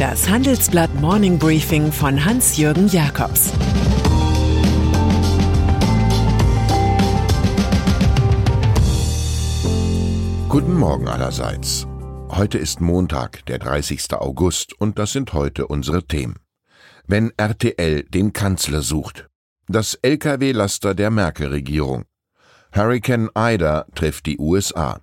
Das Handelsblatt Morning Briefing von Hans-Jürgen Jakobs Guten Morgen allerseits. Heute ist Montag, der 30. August, und das sind heute unsere Themen. Wenn RTL den Kanzler sucht. Das Lkw-Laster der Merkel-Regierung. Hurricane Ida trifft die USA.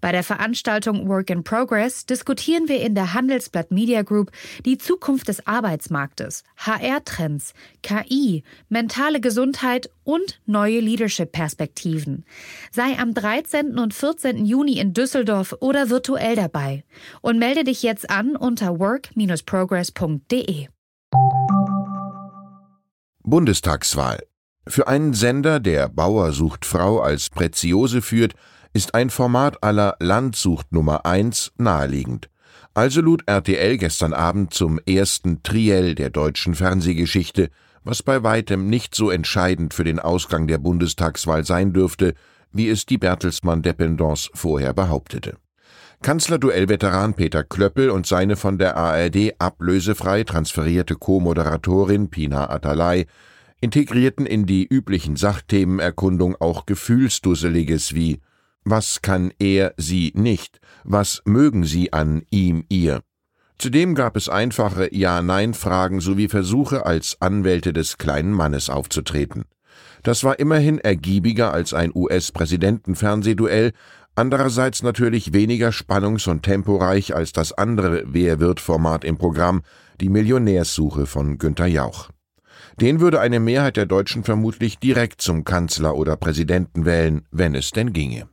Bei der Veranstaltung Work in Progress diskutieren wir in der Handelsblatt Media Group die Zukunft des Arbeitsmarktes, HR-Trends, KI, mentale Gesundheit und neue Leadership-Perspektiven. Sei am 13. und 14. Juni in Düsseldorf oder virtuell dabei und melde dich jetzt an unter work-progress.de. Bundestagswahl. Für einen Sender, der Bauer sucht Frau als Preziose führt, ist ein Format aller Landsucht Nummer 1 naheliegend. Also lud RTL gestern Abend zum ersten Triell der deutschen Fernsehgeschichte, was bei weitem nicht so entscheidend für den Ausgang der Bundestagswahl sein dürfte, wie es die Bertelsmann Dependance vorher behauptete. Kanzlerduell-Veteran Peter Klöppel und seine von der ARD ablösefrei transferierte Co-Moderatorin Pina Atalay integrierten in die üblichen Sachthemenerkundung auch Gefühlsdusseliges wie was kann er sie nicht? Was mögen sie an ihm ihr? Zudem gab es einfache Ja-Nein-Fragen sowie Versuche, als Anwälte des kleinen Mannes aufzutreten. Das war immerhin ergiebiger als ein US-Präsidenten-Fernsehduell, andererseits natürlich weniger spannungs- und temporeich als das andere Wer wird Format im Programm, die Millionärssuche von Günter Jauch. Den würde eine Mehrheit der Deutschen vermutlich direkt zum Kanzler oder Präsidenten wählen, wenn es denn ginge.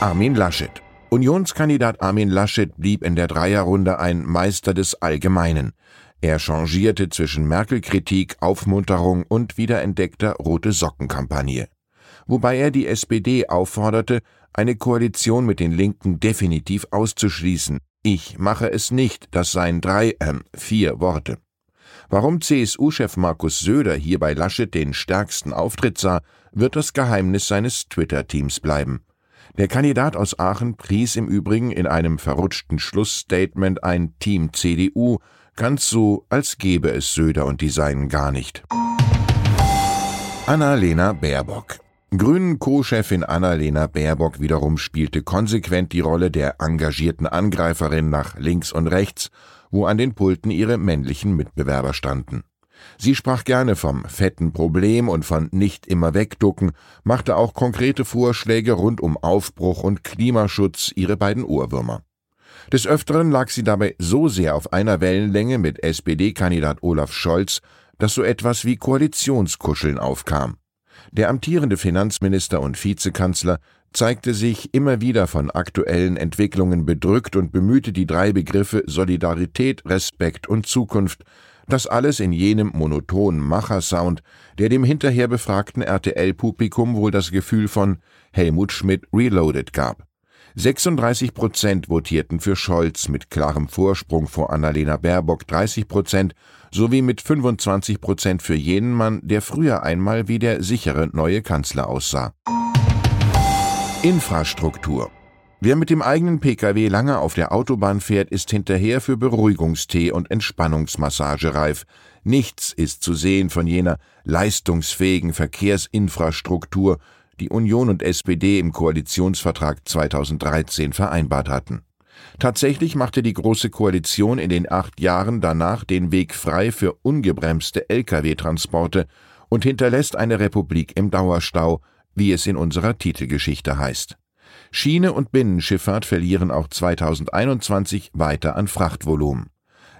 Armin Laschet. Unionskandidat Armin Laschet blieb in der Dreierrunde ein Meister des Allgemeinen. Er changierte zwischen Merkel-Kritik, Aufmunterung und wiederentdeckter rote Sockenkampagne. Wobei er die SPD aufforderte, eine Koalition mit den Linken definitiv auszuschließen. Ich mache es nicht, das seien drei, äh, vier Worte. Warum CSU-Chef Markus Söder hier bei Laschet den stärksten Auftritt sah, wird das Geheimnis seines Twitter-Teams bleiben. Der Kandidat aus Aachen pries im Übrigen in einem verrutschten Schlussstatement ein Team CDU, ganz so, als gäbe es Söder und die Seinen gar nicht. Annalena Baerbock Grünen Co-Chefin Annalena Baerbock wiederum spielte konsequent die Rolle der engagierten Angreiferin nach links und rechts, wo an den Pulten ihre männlichen Mitbewerber standen. Sie sprach gerne vom fetten Problem und von nicht immer wegducken, machte auch konkrete Vorschläge rund um Aufbruch und Klimaschutz ihre beiden Ohrwürmer. Des Öfteren lag sie dabei so sehr auf einer Wellenlänge mit SPD-Kandidat Olaf Scholz, dass so etwas wie Koalitionskuscheln aufkam. Der amtierende Finanzminister und Vizekanzler zeigte sich immer wieder von aktuellen Entwicklungen bedrückt und bemühte die drei Begriffe Solidarität, Respekt und Zukunft das alles in jenem monotonen Machersound, der dem hinterher befragten RTL-Publikum wohl das Gefühl von Helmut Schmidt Reloaded gab. 36 Prozent votierten für Scholz mit klarem Vorsprung vor Annalena Baerbock 30 Prozent sowie mit 25 Prozent für jenen Mann, der früher einmal wie der sichere neue Kanzler aussah. Infrastruktur Wer mit dem eigenen Pkw lange auf der Autobahn fährt, ist hinterher für Beruhigungstee und Entspannungsmassage reif. Nichts ist zu sehen von jener leistungsfähigen Verkehrsinfrastruktur, die Union und SPD im Koalitionsvertrag 2013 vereinbart hatten. Tatsächlich machte die Große Koalition in den acht Jahren danach den Weg frei für ungebremste Lkw-Transporte und hinterlässt eine Republik im Dauerstau, wie es in unserer Titelgeschichte heißt. Schiene und Binnenschifffahrt verlieren auch 2021 weiter an Frachtvolumen.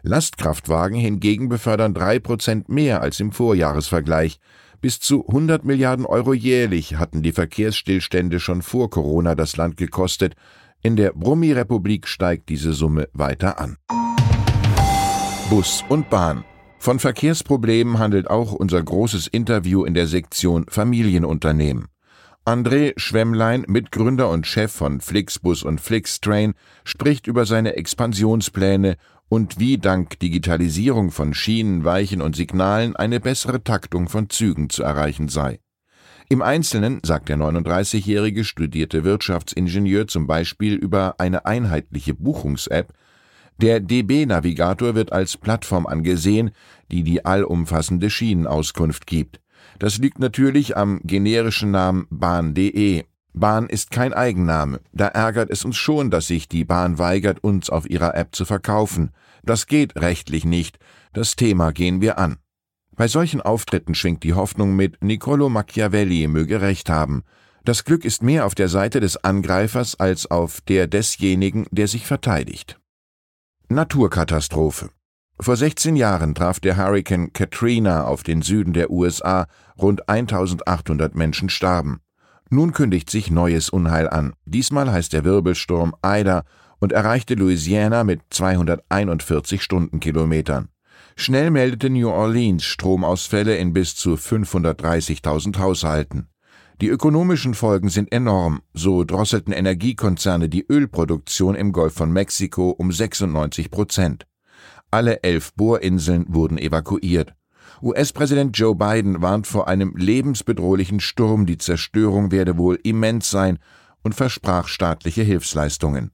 Lastkraftwagen hingegen befördern drei Prozent mehr als im Vorjahresvergleich. Bis zu 100 Milliarden Euro jährlich hatten die Verkehrsstillstände schon vor Corona das Land gekostet. In der Brummi-Republik steigt diese Summe weiter an. Bus und Bahn. Von Verkehrsproblemen handelt auch unser großes Interview in der Sektion Familienunternehmen. André Schwemmlein, Mitgründer und Chef von Flixbus und Flixtrain, spricht über seine Expansionspläne und wie dank Digitalisierung von Schienen, Weichen und Signalen eine bessere Taktung von Zügen zu erreichen sei. Im Einzelnen sagt der 39-jährige studierte Wirtschaftsingenieur zum Beispiel über eine einheitliche Buchungs-App, der DB-Navigator wird als Plattform angesehen, die die allumfassende Schienenauskunft gibt. Das liegt natürlich am generischen Namen Bahn.de. Bahn ist kein Eigenname. Da ärgert es uns schon, dass sich die Bahn weigert, uns auf ihrer App zu verkaufen. Das geht rechtlich nicht. Das Thema gehen wir an. Bei solchen Auftritten schwingt die Hoffnung mit, Niccolo Machiavelli möge recht haben. Das Glück ist mehr auf der Seite des Angreifers als auf der desjenigen, der sich verteidigt. Naturkatastrophe. Vor 16 Jahren traf der Hurrikan Katrina auf den Süden der USA, rund 1800 Menschen starben. Nun kündigt sich neues Unheil an. Diesmal heißt der Wirbelsturm Ida und erreichte Louisiana mit 241 Stundenkilometern. Schnell meldete New Orleans Stromausfälle in bis zu 530.000 Haushalten. Die ökonomischen Folgen sind enorm, so drosselten Energiekonzerne die Ölproduktion im Golf von Mexiko um 96 Prozent. Alle elf Bohrinseln wurden evakuiert. US-Präsident Joe Biden warnt vor einem lebensbedrohlichen Sturm, die Zerstörung werde wohl immens sein und versprach staatliche Hilfsleistungen.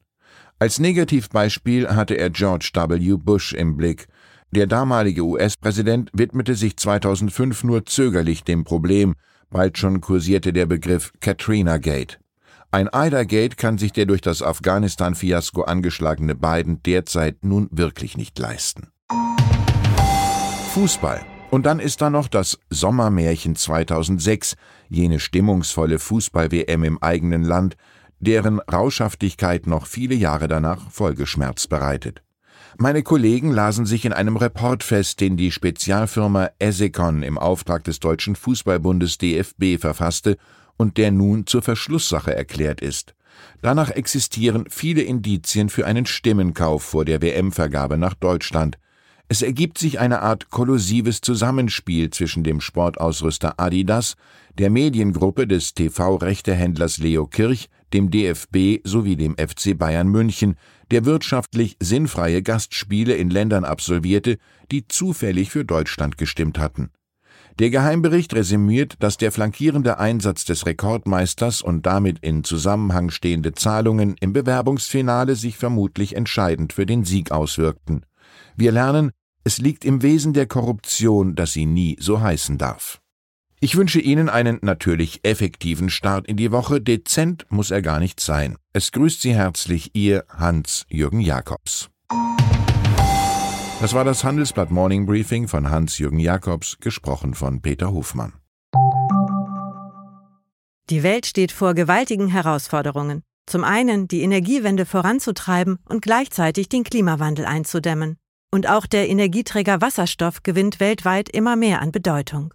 Als Negativbeispiel hatte er George W. Bush im Blick. Der damalige US-Präsident widmete sich 2005 nur zögerlich dem Problem, bald schon kursierte der Begriff Katrina Gate. Ein Ida-Gate kann sich der durch das Afghanistan-Fiasko angeschlagene Biden derzeit nun wirklich nicht leisten. Fußball. Und dann ist da noch das Sommermärchen 2006, jene stimmungsvolle Fußball-WM im eigenen Land, deren Rauschhaftigkeit noch viele Jahre danach Folgeschmerz bereitet. Meine Kollegen lasen sich in einem Report fest, den die Spezialfirma Esecon im Auftrag des Deutschen Fußballbundes DFB verfasste und der nun zur Verschlusssache erklärt ist. Danach existieren viele Indizien für einen Stimmenkauf vor der WM-Vergabe nach Deutschland. Es ergibt sich eine Art kollusives Zusammenspiel zwischen dem Sportausrüster Adidas, der Mediengruppe des TV-Rechtehändlers Leo Kirch, dem DFB sowie dem FC Bayern München, der wirtschaftlich sinnfreie Gastspiele in Ländern absolvierte, die zufällig für Deutschland gestimmt hatten. Der Geheimbericht resümiert, dass der flankierende Einsatz des Rekordmeisters und damit in Zusammenhang stehende Zahlungen im Bewerbungsfinale sich vermutlich entscheidend für den Sieg auswirkten. Wir lernen, es liegt im Wesen der Korruption, dass sie nie so heißen darf. Ich wünsche Ihnen einen natürlich effektiven Start in die Woche. Dezent muss er gar nicht sein. Es grüßt Sie herzlich Ihr Hans-Jürgen Jakobs. Das war das Handelsblatt Morning Briefing von Hans-Jürgen Jakobs, gesprochen von Peter Hofmann. Die Welt steht vor gewaltigen Herausforderungen. Zum einen die Energiewende voranzutreiben und gleichzeitig den Klimawandel einzudämmen. Und auch der Energieträger Wasserstoff gewinnt weltweit immer mehr an Bedeutung.